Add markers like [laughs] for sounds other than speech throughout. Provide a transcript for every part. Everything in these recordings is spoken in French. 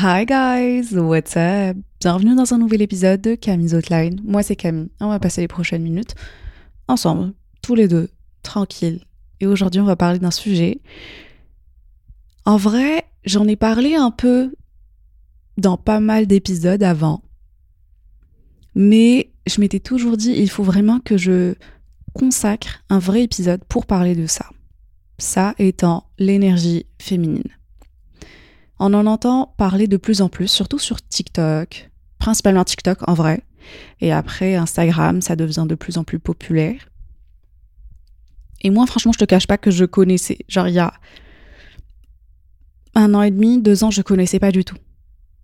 Hi guys, what's up? Bienvenue dans un nouvel épisode de Camille's Outline. Moi c'est Camille, on va passer les prochaines minutes ensemble, tous les deux, tranquille. Et aujourd'hui on va parler d'un sujet. En vrai, j'en ai parlé un peu dans pas mal d'épisodes avant. Mais je m'étais toujours dit, il faut vraiment que je consacre un vrai épisode pour parler de ça. Ça étant l'énergie féminine. On en entend parler de plus en plus, surtout sur TikTok, principalement TikTok en vrai. Et après, Instagram, ça devient de plus en plus populaire. Et moi, franchement, je te cache pas que je connaissais. Genre, il y a un an et demi, deux ans, je connaissais pas du tout.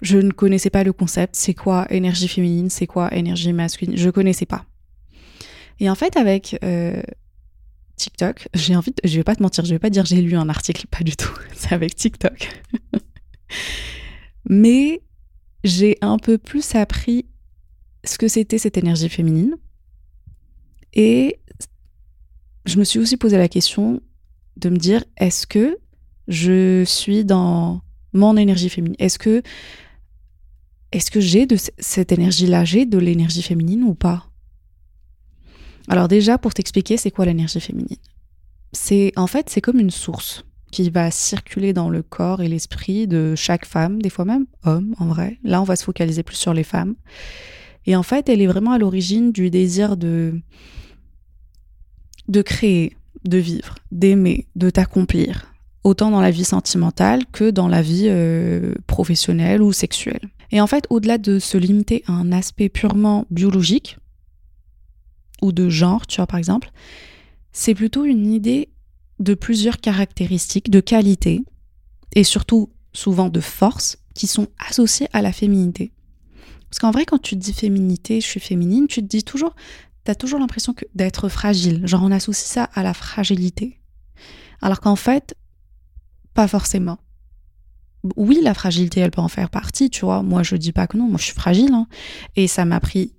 Je ne connaissais pas le concept. C'est quoi énergie féminine? C'est quoi énergie masculine? Je connaissais pas. Et en fait, avec euh, TikTok, j'ai envie de, je vais pas te mentir, je vais pas dire j'ai lu un article, pas du tout. [laughs] C'est avec TikTok. [laughs] Mais j'ai un peu plus appris ce que c'était cette énergie féminine. Et je me suis aussi posé la question de me dire est-ce que je suis dans mon énergie féminine? Est-ce que est-ce que j'ai de cette énergie-là, j'ai de l'énergie féminine ou pas? Alors déjà, pour t'expliquer, c'est quoi l'énergie féminine? C'est en fait, c'est comme une source qui va circuler dans le corps et l'esprit de chaque femme, des fois même homme en vrai. Là, on va se focaliser plus sur les femmes. Et en fait, elle est vraiment à l'origine du désir de de créer, de vivre, d'aimer, de t'accomplir, autant dans la vie sentimentale que dans la vie euh, professionnelle ou sexuelle. Et en fait, au-delà de se limiter à un aspect purement biologique ou de genre, tu vois par exemple, c'est plutôt une idée de plusieurs caractéristiques, de qualité et surtout souvent de force qui sont associées à la féminité. Parce qu'en vrai, quand tu te dis féminité, je suis féminine, tu te dis toujours, tu as toujours l'impression d'être fragile. Genre, on associe ça à la fragilité. Alors qu'en fait, pas forcément. Oui, la fragilité, elle peut en faire partie, tu vois. Moi, je dis pas que non, moi, je suis fragile. Hein. Et ça m'a pris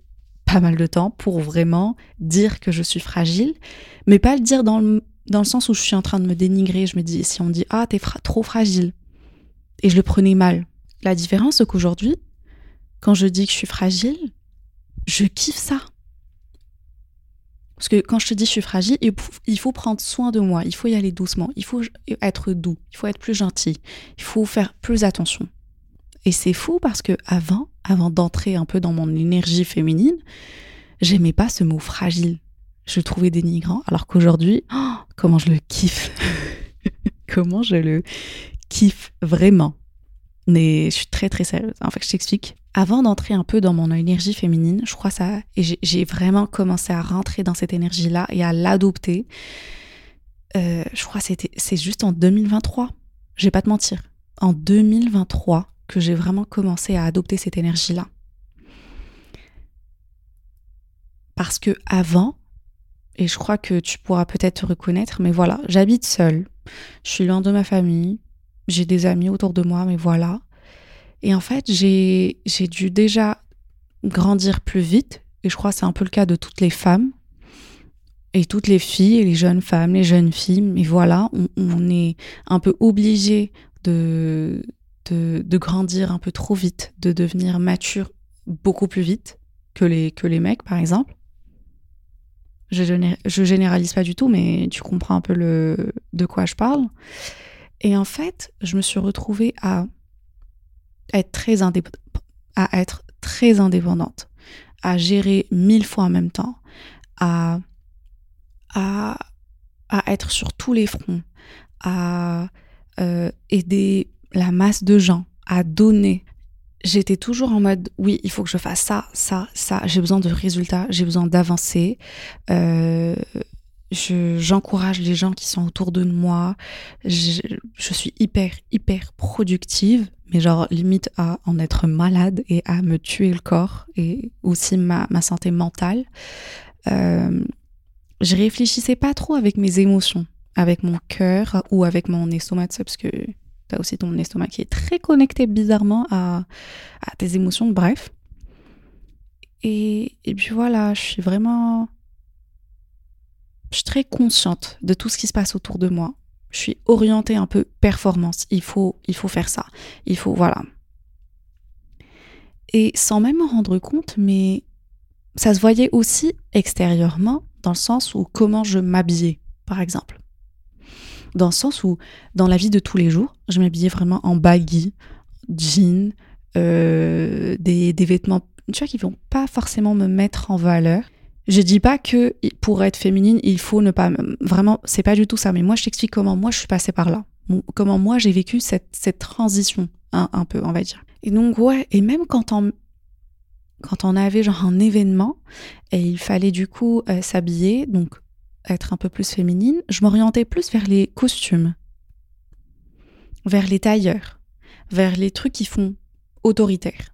pas mal de temps pour vraiment dire que je suis fragile, mais pas le dire dans le, dans le sens où je suis en train de me dénigrer. Je me dis, si on dit, ah, t'es trop fragile. Et je le prenais mal. La différence, c'est qu'aujourd'hui, quand je dis que je suis fragile, je kiffe ça. Parce que quand je te dis je suis fragile, il faut prendre soin de moi, il faut y aller doucement, il faut être doux, il faut être plus gentil, il faut faire plus attention. Et c'est fou parce que avant, avant d'entrer un peu dans mon énergie féminine, j'aimais pas ce mot fragile. Je le trouvais dénigrant, alors qu'aujourd'hui, oh, comment je le kiffe. [laughs] comment je le kiffe vraiment. Mais je suis très très sérieuse. En fait, je t'explique avant d'entrer un peu dans mon énergie féminine, je crois ça, et j'ai vraiment commencé à rentrer dans cette énergie-là et à l'adopter. Euh, je crois que c'est juste en 2023. Je vais pas te mentir. En 2023 que j'ai vraiment commencé à adopter cette énergie-là. Parce que avant, et je crois que tu pourras peut-être te reconnaître, mais voilà, j'habite seule. Je suis loin de ma famille. J'ai des amis autour de moi, mais voilà. Et en fait, j'ai dû déjà grandir plus vite. Et je crois que c'est un peu le cas de toutes les femmes. Et toutes les filles, et les jeunes femmes, les jeunes filles. Mais voilà, on, est un peu obligé de, de, grandir un peu trop vite, de devenir mature beaucoup plus vite que les, que les mecs, par exemple. Je, généralise pas du tout, mais tu comprends un peu de quoi je parle. Et en fait, je me suis retrouvée à être très indépendante, à gérer mille fois en même temps, à être sur tous les fronts, à euh, aider la masse de gens, à donner. J'étais toujours en mode oui, il faut que je fasse ça, ça, ça. J'ai besoin de résultats, j'ai besoin d'avancer. Euh, j'encourage les gens qui sont autour de moi. Je, je, suis hyper, hyper productive, mais genre limite à en être malade et à me tuer le corps et aussi ma, ma santé mentale. Euh, je réfléchissais pas trop avec mes émotions, avec mon cœur ou avec mon estomac, parce que tu as aussi ton estomac qui est très connecté bizarrement à, à tes émotions, bref. Et, puis voilà, je suis vraiment je suis très consciente de tout ce qui se passe autour de moi. Je suis orientée un peu performance. Il faut, il faut faire ça. Il faut, voilà. Et sans même me rendre compte, mais ça se voyait aussi extérieurement, dans le sens où comment je m'habillais, par exemple. Dans le sens où, dans la vie de tous les jours, je m'habillais vraiment en baggy, jean, euh, des, des vêtements, tu vois, qui vont pas forcément me mettre en valeur. Je dis pas que pour être féminine, il faut ne pas. Vraiment, c'est pas du tout ça. Mais moi, je t'explique comment moi je suis passée par là. Comment moi j'ai vécu cette, cette transition, un peu, on va dire. Et donc, ouais, et même quand on, quand on avait genre un événement et il fallait du coup euh, s'habiller, donc être un peu plus féminine, je m'orientais plus vers les costumes, vers les tailleurs, vers les trucs qui font autoritaire,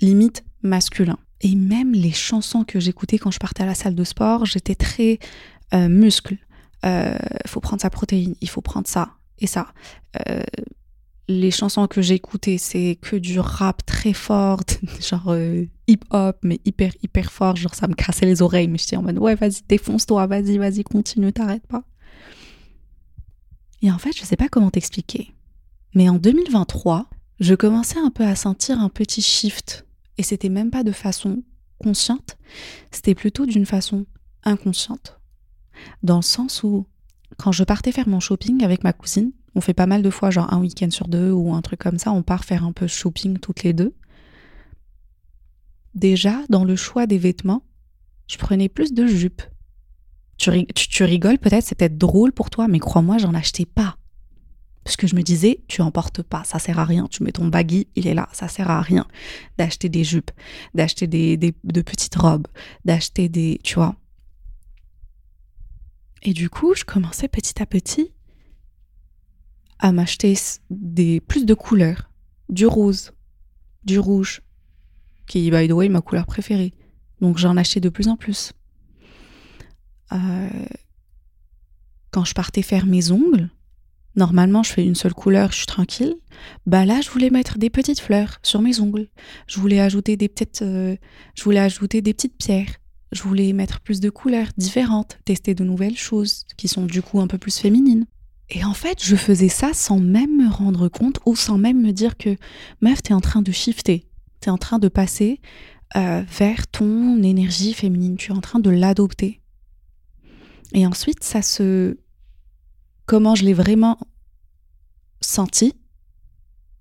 limite masculin. Et même les chansons que j'écoutais quand je partais à la salle de sport, j'étais très euh, muscle. Il euh, faut prendre sa protéine, il faut prendre ça et ça. Euh, les chansons que j'écoutais, c'est que du rap très fort, [laughs] genre euh, hip-hop, mais hyper, hyper fort. Genre, ça me cassait les oreilles, mais j'étais en mode, ouais, vas-y, défonce-toi, vas-y, vas-y, continue, t'arrêtes pas. Et en fait, je sais pas comment t'expliquer. Mais en 2023, je commençais un peu à sentir un petit shift et c'était même pas de façon consciente, c'était plutôt d'une façon inconsciente. Dans le sens où, quand je partais faire mon shopping avec ma cousine, on fait pas mal de fois, genre un week-end sur deux ou un truc comme ça, on part faire un peu shopping toutes les deux. Déjà, dans le choix des vêtements, je prenais plus de jupes. Tu, tu rigoles peut-être, c'est peut-être drôle pour toi, mais crois-moi, j'en achetais pas. Parce que je me disais, tu en portes pas, ça sert à rien. Tu mets ton baggy, il est là, ça sert à rien d'acheter des jupes, d'acheter des, de petites robes, d'acheter des, tu vois. Et du coup, je commençais petit à petit à m'acheter des plus de couleurs, du rose, du rouge, qui by the way ma couleur préférée. Donc j'en achetais de plus en plus. Euh, quand je partais faire mes ongles, Normalement, je fais une seule couleur, je suis tranquille. Bah là, je voulais mettre des petites fleurs sur mes ongles. Je voulais ajouter des petites, euh, je voulais ajouter des petites pierres. Je voulais mettre plus de couleurs différentes, tester de nouvelles choses qui sont du coup un peu plus féminines. Et en fait, je faisais ça sans même me rendre compte ou sans même me dire que meuf, t'es en train de shifter, t'es en train de passer euh, vers ton énergie féminine, tu es en train de l'adopter. Et ensuite, ça se comment je l'ai vraiment senti,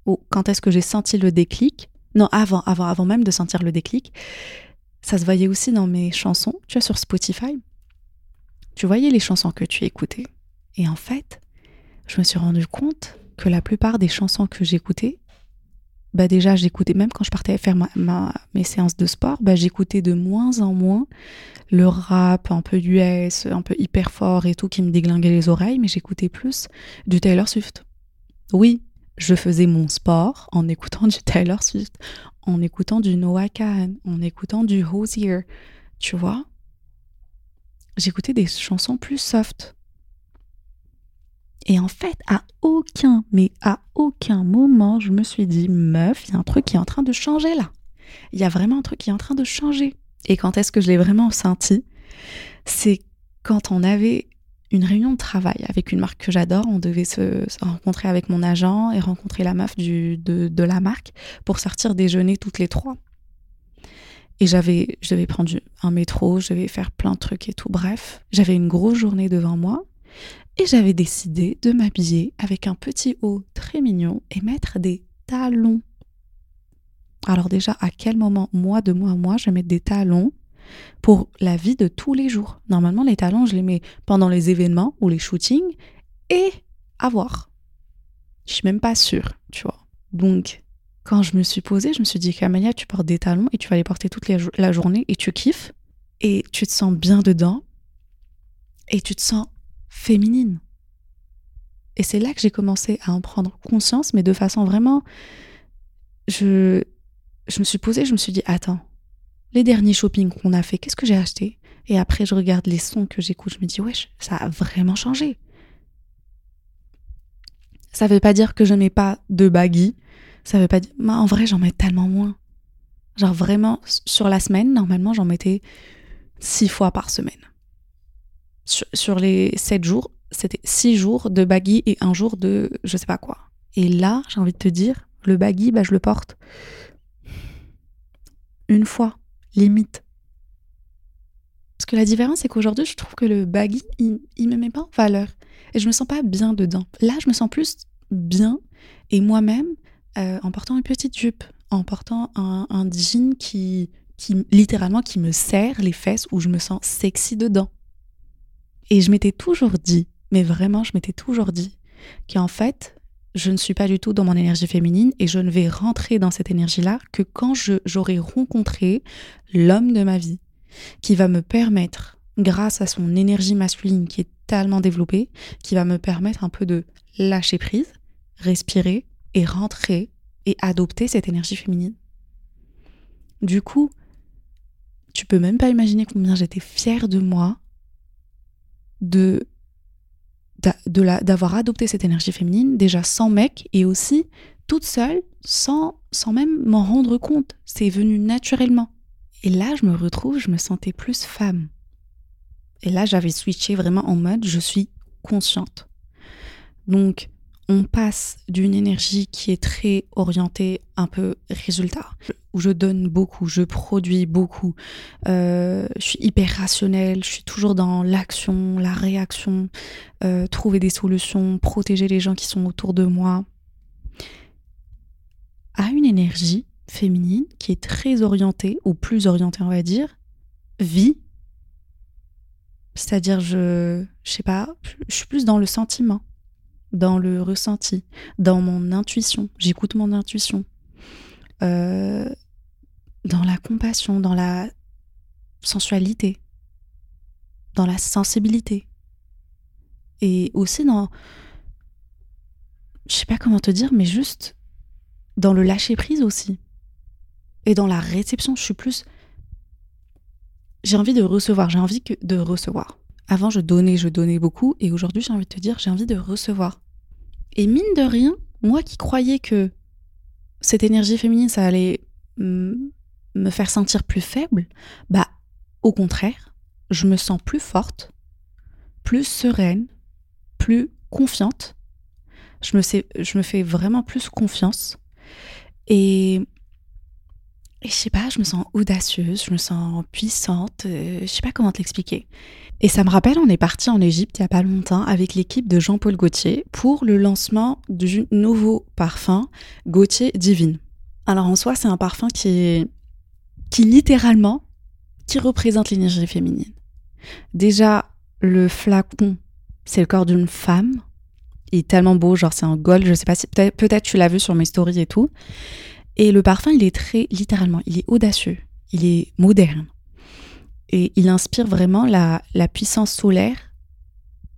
ou quand est-ce que j'ai senti le déclic. Non, avant, avant, avant même de sentir le déclic, ça se voyait aussi dans mes chansons, tu vois, sur Spotify. Tu voyais les chansons que tu écoutais. Et en fait, je me suis rendu compte que la plupart des chansons que j'écoutais, bah déjà j'écoutais, même quand je partais faire mes séances de sport, bah j'écoutais de moins en moins le rap un peu US, un peu hyper fort et tout qui me déglinguait les oreilles, mais j'écoutais plus du Taylor Swift. Oui, je faisais mon sport en écoutant du Taylor Swift, en écoutant du Noah Kahan, en écoutant du Hosier, tu vois. J'écoutais des chansons plus soft. Et en fait, à aucun, mais à aucun moment, je me suis dit, meuf, il y a un truc qui est en train de changer là. Il y a vraiment un truc qui est en train de changer. Et quand est-ce que je l'ai vraiment senti C'est quand on avait une réunion de travail avec une marque que j'adore. On devait se, rencontrer avec mon agent et rencontrer la meuf de, de, la marque pour sortir déjeuner toutes les trois. Et j'avais, je devais prendre un métro, je devais faire plein de trucs et tout. Bref, j'avais une grosse journée devant moi et j'avais décidé de m'habiller avec un petit haut très mignon et mettre des talons. Alors déjà, à quel moment, moi, de moi à moi, je mettre des talons pour la vie de tous les jours? Normalement, les talons, je les mets pendant les événements ou les shootings et à voir. Je suis même pas sûre, tu vois. Donc, quand je me suis posée, je me suis dit, Camania, tu portes des talons et tu vas les porter toute la journée et tu kiffes et tu te sens bien dedans et tu te sens féminine. Et c'est là que j'ai commencé à en prendre conscience, mais de façon vraiment... Je, je me suis posée, je me suis dit, attends, les derniers shopping qu'on a fait, qu'est-ce que j'ai acheté? Et après, je regarde les sons que j'écoute, je me dis, wesh, ça a vraiment changé. Ça veut pas dire que je mets pas de baggy. Ça veut pas dire. en vrai, j'en mets tellement moins. Genre vraiment, sur la semaine, normalement, j'en mettais six fois par semaine. Sur, les sept jours, c'était six jours de baggy et un jour de je sais pas quoi. Et là, j'ai envie de te dire, le baggy, bah, je le porte une fois, limite. Parce que la différence, c'est qu'aujourd'hui, je trouve que le baggy, il, il me met pas en valeur. Et je me sens pas bien dedans. Là, je me sens plus bien et moi-même euh, en portant une petite jupe, en portant un, un jean qui, qui, littéralement, qui me serre les fesses où je me sens sexy dedans. Et je m'étais toujours dit, mais vraiment, je m'étais toujours dit qu'en fait, je ne suis pas du tout dans mon énergie féminine et je ne vais rentrer dans cette énergie-là que quand j'aurai rencontré l'homme de ma vie qui va me permettre, grâce à son énergie masculine qui est tellement développée, qui va me permettre un peu de lâcher prise, respirer et rentrer et adopter cette énergie féminine. Du coup, tu peux même pas imaginer combien j'étais fière de moi de d'avoir adopté cette énergie féminine déjà sans mec et aussi toute seule sans sans même m'en rendre compte. C'est venu naturellement. Et là je me retrouve je me sentais plus femme. Et là j'avais switché vraiment en mode je suis consciente. Donc on passe d'une énergie qui est très orientée un peu résultat, où je donne beaucoup, je produis beaucoup, euh, je suis hyper rationnelle, je suis toujours dans l'action, la réaction, euh, trouver des solutions, protéger les gens qui sont autour de moi, à une énergie féminine qui est très orientée, ou plus orientée on va dire, vie. C'est-à-dire, je, je sais pas, je suis plus dans le sentiment dans le ressenti, dans mon intuition. J'écoute mon intuition. Euh, dans la compassion, dans la sensualité, dans la sensibilité. Et aussi dans. Je sais pas comment te dire, mais juste dans le lâcher prise aussi. Et dans la réception, je suis plus. J'ai envie de recevoir, j'ai envie que de recevoir. Avant, je donnais, je donnais beaucoup, et aujourd'hui, j'ai envie de te dire, j'ai envie de recevoir. Et mine de rien, moi qui croyais que cette énergie féminine, ça allait me faire sentir plus faible, bah, au contraire, je me sens plus forte, plus sereine, plus confiante. Je me, je me fais vraiment plus confiance. Et, et je sais pas, je me sens audacieuse, je me sens puissante, euh, je sais pas comment te l'expliquer. Et ça me rappelle, on est parti en Égypte il n'y a pas longtemps avec l'équipe de Jean-Paul Gaultier pour le lancement du nouveau parfum Gaultier Divine. Alors en soi, c'est un parfum qui qui littéralement qui représente l'énergie féminine. Déjà, le flacon, c'est le corps d'une femme. Il est tellement beau, genre c'est un gold, je sais pas si peut-être tu l'as vu sur mes stories et tout. Et le parfum, il est très littéralement, il est audacieux, il est moderne et il inspire vraiment la, la puissance solaire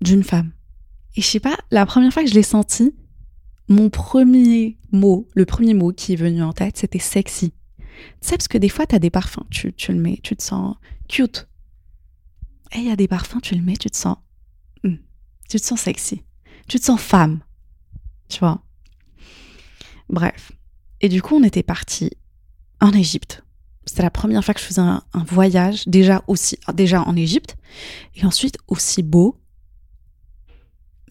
d'une femme. Et je sais pas, la première fois que je l'ai senti, mon premier mot, le premier mot qui est venu en tête, c'était sexy. Tu sais, parce que des fois, tu as des parfums, tu, tu, le mets, tu te sens cute. Et il y a des parfums, tu le mets, tu te sens. Hmm, tu te sens sexy. Tu te sens femme. Tu vois? Bref. Et du coup, on était parti en Égypte c'était la première fois que je faisais un, voyage, déjà, aussi, déjà en Égypte, et ensuite aussi beau,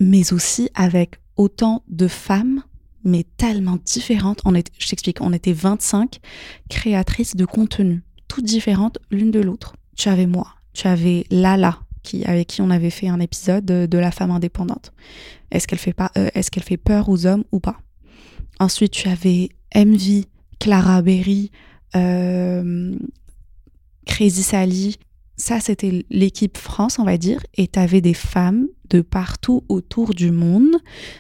mais aussi avec autant de femmes, mais tellement différentes. On est, je t'explique, on était 25 créatrices de contenu, toutes différentes l'une de l'autre. Tu avais moi, tu avais Lala, qui, avec qui on avait fait un épisode de, la femme indépendante. Est-ce qu'elle fait, euh, est-ce qu'elle fait peur aux hommes ou pas? Ensuite, tu avais MV, Clara Berry, euh, Crazy Sally, ça c'était l'équipe France, on va dire, et tu avais des femmes de partout autour du monde.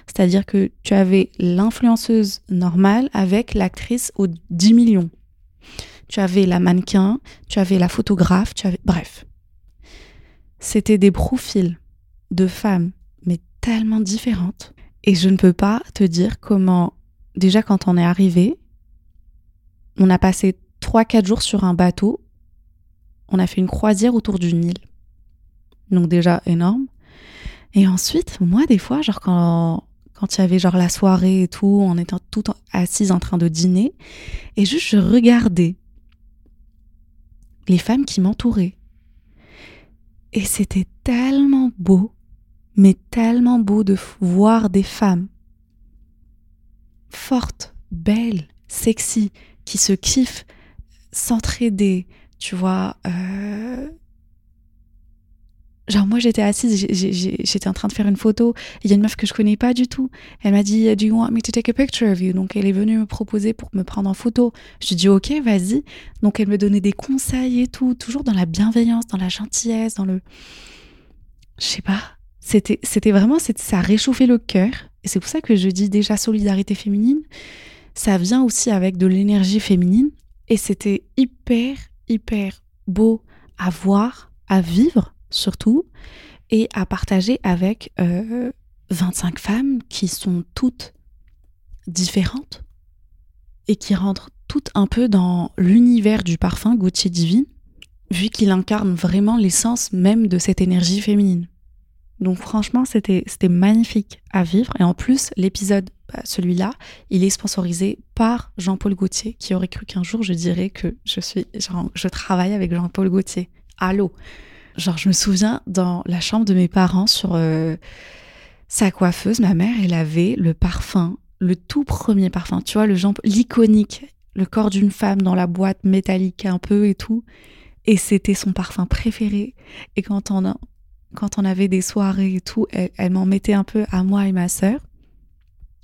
C'est-à-dire que tu avais l'influenceuse normale avec l'actrice aux 10 millions. Tu avais la mannequin, tu avais la photographe, tu avais... Bref. C'était des profils de femmes, mais tellement différentes. Et je ne peux pas te dire comment, déjà quand on est arrivé, on a passé 3-4 jours sur un bateau. On a fait une croisière autour du Nil. Donc déjà énorme. Et ensuite, moi, des fois, genre quand quand il y avait genre la soirée et tout, on était tout assises en train de dîner, et juste je regardais les femmes qui m'entouraient. Et c'était tellement beau, mais tellement beau de voir des femmes fortes, belles, sexy, qui se kiffent, s'entraider, tu vois, euh, Genre moi j'étais assise, j'étais en train de faire une photo, il y a une meuf que je connais pas du tout. Elle m'a dit Do you want me to take a picture of you? Donc elle est venue me proposer pour me prendre en photo. Je lui ai dit ok vas-y. Donc elle me donnait des conseils et tout, toujours dans la bienveillance, dans la gentillesse, dans le... Je sais pas, c'était c'était vraiment, ça a réchauffé le cœur. Et c'est pour ça que je dis déjà solidarité féminine, ça vient aussi avec de l'énergie féminine. Et c'était hyper, hyper beau à voir, à vivre surtout, et à partager avec 25 euh, femmes qui sont toutes différentes et qui rentrent toutes un peu dans l'univers du parfum Gauthier Divine, vu qu'il incarne vraiment l'essence même de cette énergie féminine. Donc franchement, c'était magnifique à vivre. Et en plus, l'épisode, bah, celui-là, il est sponsorisé par Jean-Paul Gaultier, qui aurait cru qu'un jour je dirais que je suis, je travaille avec Jean-Paul Gaultier. Allô? Genre, je me souviens dans la chambre de mes parents sur euh, sa coiffeuse, ma mère, elle avait le parfum, le tout premier parfum, tu vois, le l'iconique, le corps d'une femme dans la boîte métallique un peu et tout. Et c'était son parfum préféré. Et quand on, quand on avait des soirées et tout, elle, m'en mettait un peu à moi et ma sœur.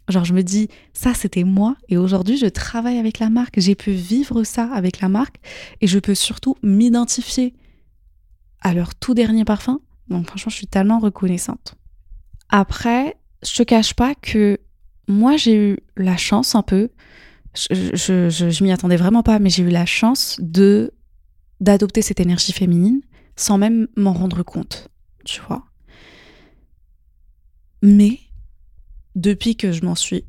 Genre, je me dis, ça, c'était moi. Et aujourd'hui, je travaille avec la marque. J'ai pu vivre ça avec la marque. Et je peux surtout m'identifier à leur tout dernier parfum. Donc franchement, je suis tellement reconnaissante. Après, je te cache pas que moi, j'ai eu la chance un peu, je, je, m'y attendais vraiment pas, mais j'ai eu la chance de d'adopter cette énergie féminine sans même m'en rendre compte, tu vois. Mais depuis que je m'en suis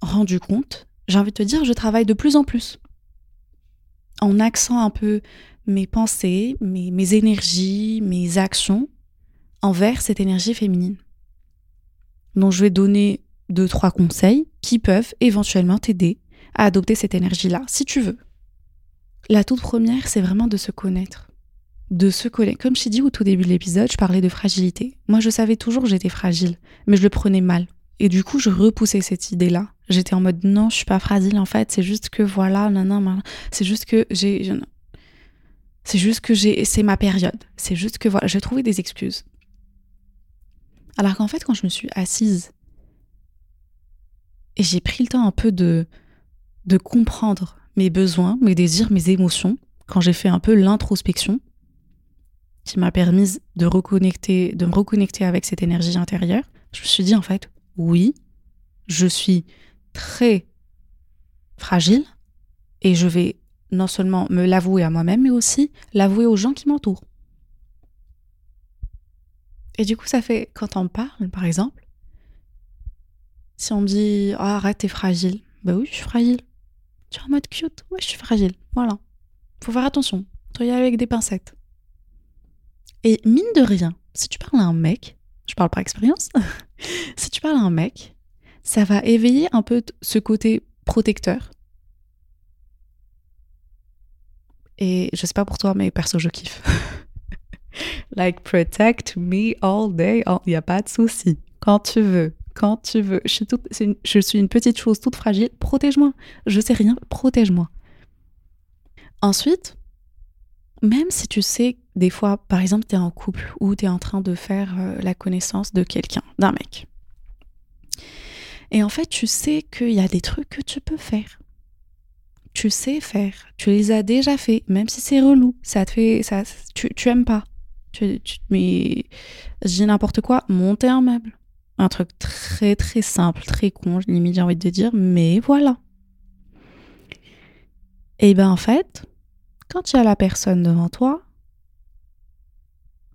rendu compte, j'ai envie de te dire, je travaille de plus en plus. En accent un peu mes pensées, mes, énergies, mes actions envers cette énergie féminine. Donc je vais donner deux, trois conseils qui peuvent éventuellement t'aider à adopter cette énergie-là, si tu veux. La toute première, c'est vraiment de se connaître. De se connaître. Comme je t'ai dit au tout début de l'épisode, je parlais de fragilité. Moi, je savais toujours que j'étais fragile, mais je le prenais mal. Et du coup, je repoussais cette idée-là. J'étais en mode non, je suis pas fragile en fait, c'est juste que voilà, non, non, c'est juste que j'ai. C'est juste que j'ai, c'est ma période. C'est juste que voilà, j'ai trouvé des excuses. Alors qu'en fait, quand je me suis assise et j'ai pris le temps un peu de, de comprendre mes besoins, mes désirs, mes émotions, quand j'ai fait un peu l'introspection, qui m'a permis de reconnecter, de me reconnecter avec cette énergie intérieure, je me suis dit en fait, oui, je suis très fragile et je vais non seulement me l'avouer à moi-même, mais aussi l'avouer aux gens qui m'entourent. Et du coup, ça fait, quand on parle, par exemple, si on me dit oh, arrête, t'es fragile, bah oui, je suis fragile. Tu es en mode cute, ouais, je suis fragile. Voilà. Faut faire attention. Aller avec des pincettes. Et mine de rien, si tu parles à un mec, je parle par expérience, [laughs] si tu parles à un mec, ça va éveiller un peu ce côté protecteur Et je sais pas pour toi, mais perso, je kiffe. [laughs] like, protect me all day. Il n'y a pas de souci. Quand tu veux, quand tu veux. Je suis, une, je suis une petite chose toute fragile. Protège-moi. Je sais rien. Protège-moi. Ensuite, même si tu sais, des fois, par exemple, tu es en couple ou tu es en train de faire euh, la connaissance de quelqu'un, d'un mec. Et en fait, tu sais qu'il y a des trucs que tu peux faire tu sais faire, tu les as déjà fait, même si c'est relou, ça te fait, ça, tu, tu aimes pas. Tu, tu, mais je dis n'importe quoi, monter un meuble. Un truc très très simple, très con, limite j'ai envie de dire, mais voilà. Et ben en fait, quand tu as la personne devant toi,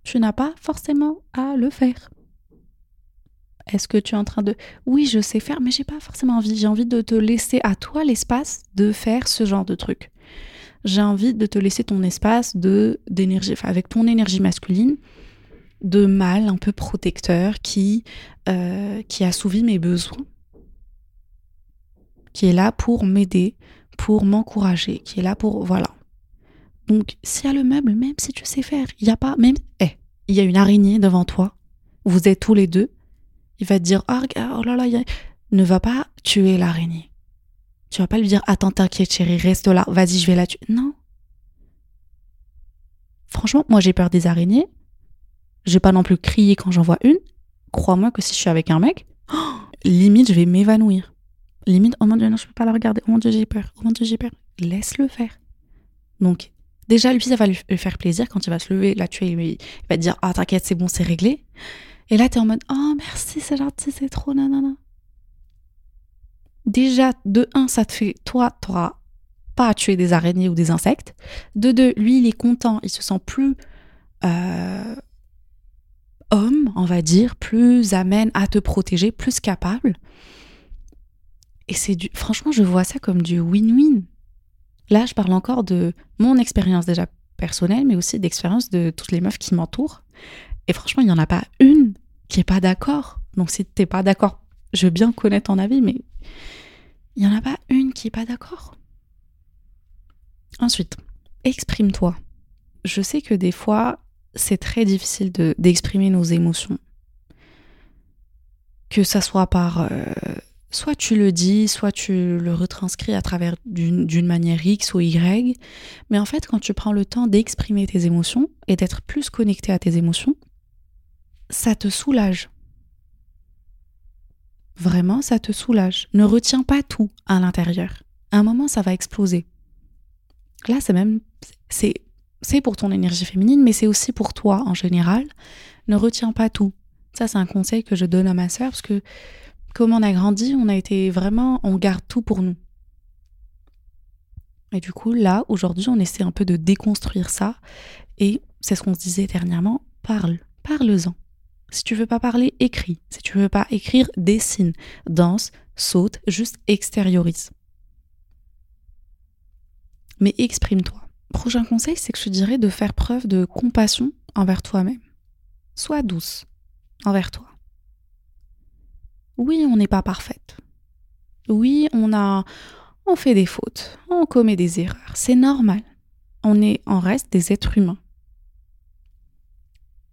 tu n'as pas forcément à le faire. Est-ce que tu es en train de Oui, je sais faire, mais j'ai pas forcément envie. J'ai envie de te laisser à toi l'espace de faire ce genre de truc. J'ai envie de te laisser ton espace de d'énergie, enfin, avec ton énergie masculine, de mâle un peu protecteur qui euh, qui assouvit mes besoins, qui est là pour m'aider, pour m'encourager, qui est là pour voilà. Donc, s'il y a le meuble, même si tu sais faire, il n'y a pas, même, eh, il y a une araignée devant toi, vous êtes tous les deux, il va te dire, oh, oh là là, ne va pas tuer l'araignée. Tu vas pas lui dire, attends, t'inquiète, chérie, reste là, vas-y, je vais la tuer. Non. Franchement, moi, j'ai peur des araignées. Je vais pas non plus crier quand j'en vois une. Crois-moi que si je suis avec un mec, [gasps] limite, je vais m'évanouir. Limite, oh mon dieu, non, je peux pas la regarder. Oh mon dieu, j'ai peur. Oh mon dieu, j'ai peur. Laisse-le faire. Donc, Déjà, lui, ça va lui faire plaisir quand il va se lever, là, tu il va te dire Ah, t'inquiète, c'est bon, c'est réglé. Et là, t'es en mode Oh, merci, c'est gentil, c'est trop, nanana. Déjà, de un, ça te fait, toi, t'auras pas à tuer des araignées ou des insectes. De deux, lui, il est content, il se sent plus euh, homme, on va dire, plus amène à te protéger, plus capable. Et c'est du. Franchement, je vois ça comme du win-win. Là, je parle encore de mon expérience déjà personnelle, mais aussi d'expérience de toutes les meufs qui m'entourent. Et franchement, il n'y en a pas une qui est pas d'accord. Donc si t'es pas d'accord, je veux bien connaître ton avis, mais il n'y en a pas une qui est pas d'accord. Ensuite, exprime-toi. Je sais que des fois, c'est très difficile d'exprimer nos émotions. Que ça soit par euh, soit tu le dis, soit tu le retranscris à travers d'une manière X ou Y. Mais en fait, quand tu prends le temps d'exprimer tes émotions et d'être plus connecté à tes émotions, ça te soulage. Vraiment, ça te soulage. Ne retiens pas tout à l'intérieur. À un moment, ça va exploser. Là, c'est même, c'est, pour ton énergie féminine, mais c'est aussi pour toi en général. Ne retiens pas tout. Ça, c'est un conseil que je donne à ma sœur parce que comme on a grandi, on a été vraiment, on garde tout pour nous. Et du coup, là, aujourd'hui, on essaie un peu de déconstruire ça. Et c'est ce qu'on se disait dernièrement, parle, parle-en. Si tu veux pas parler, écris. Si tu veux pas écrire, dessine, danse, saute, juste extériorise. Mais exprime-toi. Prochain conseil, c'est que je te dirais de faire preuve de compassion envers toi-même. Sois douce envers toi. Oui, on n'est pas parfaite. Oui, on a on fait des fautes, on commet des erreurs, c'est normal. On est en reste des êtres humains.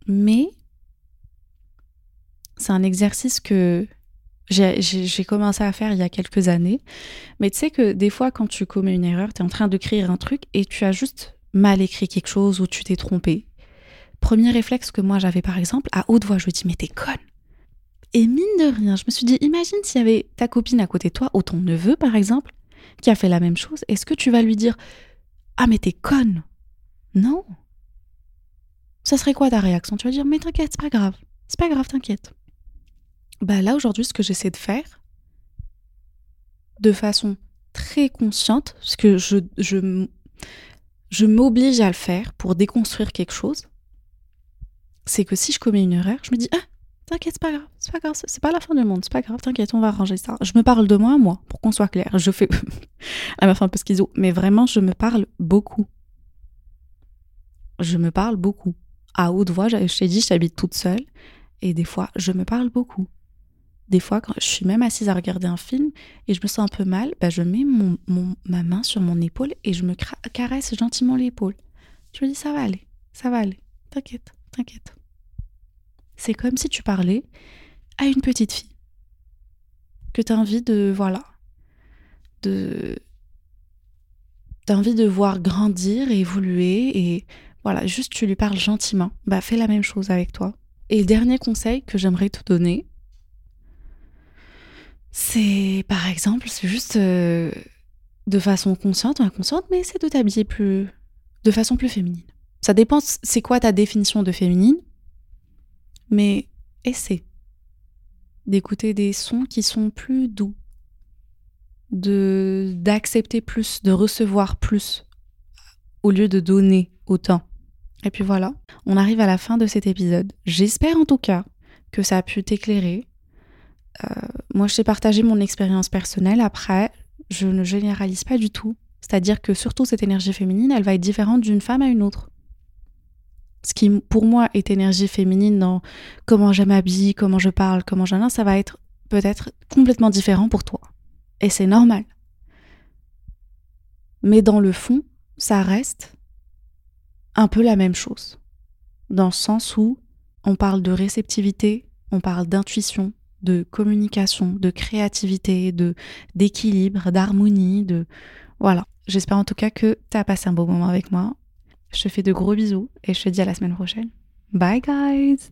Mais c'est un exercice que j'ai commencé à faire il y a quelques années. Mais tu sais que des fois, quand tu commets une erreur, tu es en train d'écrire un truc et tu as juste mal écrit quelque chose ou tu t'es trompé. Premier réflexe que moi j'avais par exemple, à haute voix, je me dis Mais t'es conne et mine de rien, je me suis dit, imagine s'il y avait ta copine à côté de toi, ou ton neveu par exemple, qui a fait la même chose, est-ce que tu vas lui dire Ah, mais t'es conne Non. Ça serait quoi ta réaction? Tu vas dire Mais t'inquiète, c'est pas grave. C'est pas grave, t'inquiète. Bah là, aujourd'hui, ce que j'essaie de faire, de façon très consciente, parce que je, je, je m'oblige à le faire pour déconstruire quelque chose, c'est que si je commets une erreur, je me dis Ah, T'inquiète, c'est pas grave, c'est pas grave, c'est pas la fin du monde, c'est pas grave, t'inquiète, on va arranger ça. Je me parle de moi, moi, pour qu'on soit clair. Je fais. [laughs] Elle m'a fait un peu schizo, mais vraiment, je me parle beaucoup. Je me parle beaucoup. À haute voix, je t'ai dit, j'habite toute seule, et des fois, je me parle beaucoup. Des fois, quand je suis même assise à regarder un film et je me sens un peu mal, bah, je mets mon, ma main sur mon épaule et je me caresse gentiment l'épaule. Je me dis, ça va aller, ça va aller, t'inquiète, t'inquiète. C'est comme si tu parlais à une petite fille que tu envie de voilà envie de voir grandir et évoluer et voilà, juste tu lui parles gentiment. Bah fais la même chose avec toi. Et le dernier conseil que j'aimerais te donner, c'est par exemple, c'est juste euh, de façon consciente ou inconsciente, mais c'est de t'habiller plus de façon plus féminine. Ça dépend c'est quoi ta définition de féminine, mais essaie d'écouter des sons qui sont plus doux, d'accepter plus, de recevoir plus au lieu de donner autant. Et puis voilà, on arrive à la fin de cet épisode. J'espère en tout cas que ça a pu t'éclairer, moi, je t'ai partagé mon expérience personnelle. Après, je ne généralise pas du tout. C'est-à-dire que surtout cette énergie féminine, elle va être différente d'une femme à une autre. Ce qui, pour moi, est énergie féminine dans comment je m'habille, comment je parle, comment j'en ça va être peut-être complètement différent pour toi. Et c'est normal. Mais dans le fond, ça reste un peu la même chose. Dans le sens où on parle de réceptivité, on parle d'intuition, de communication, de créativité, de d'équilibre, d'harmonie, de voilà. J'espère en tout cas que tu as passé un beau moment avec moi. Je te fais de gros bisous et je te dis à la semaine prochaine. Bye guys.